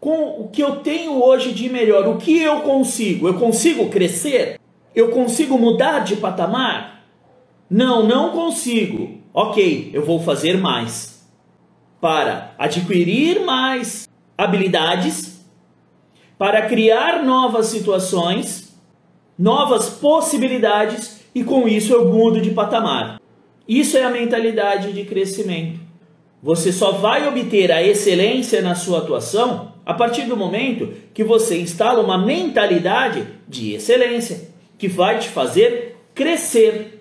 com o que eu tenho hoje de melhor, o que eu consigo? Eu consigo crescer? Eu consigo mudar de patamar? Não, não consigo. Ok, eu vou fazer mais para adquirir mais habilidades, para criar novas situações, novas possibilidades e com isso eu mudo de patamar. Isso é a mentalidade de crescimento. Você só vai obter a excelência na sua atuação a partir do momento que você instala uma mentalidade de excelência, que vai te fazer crescer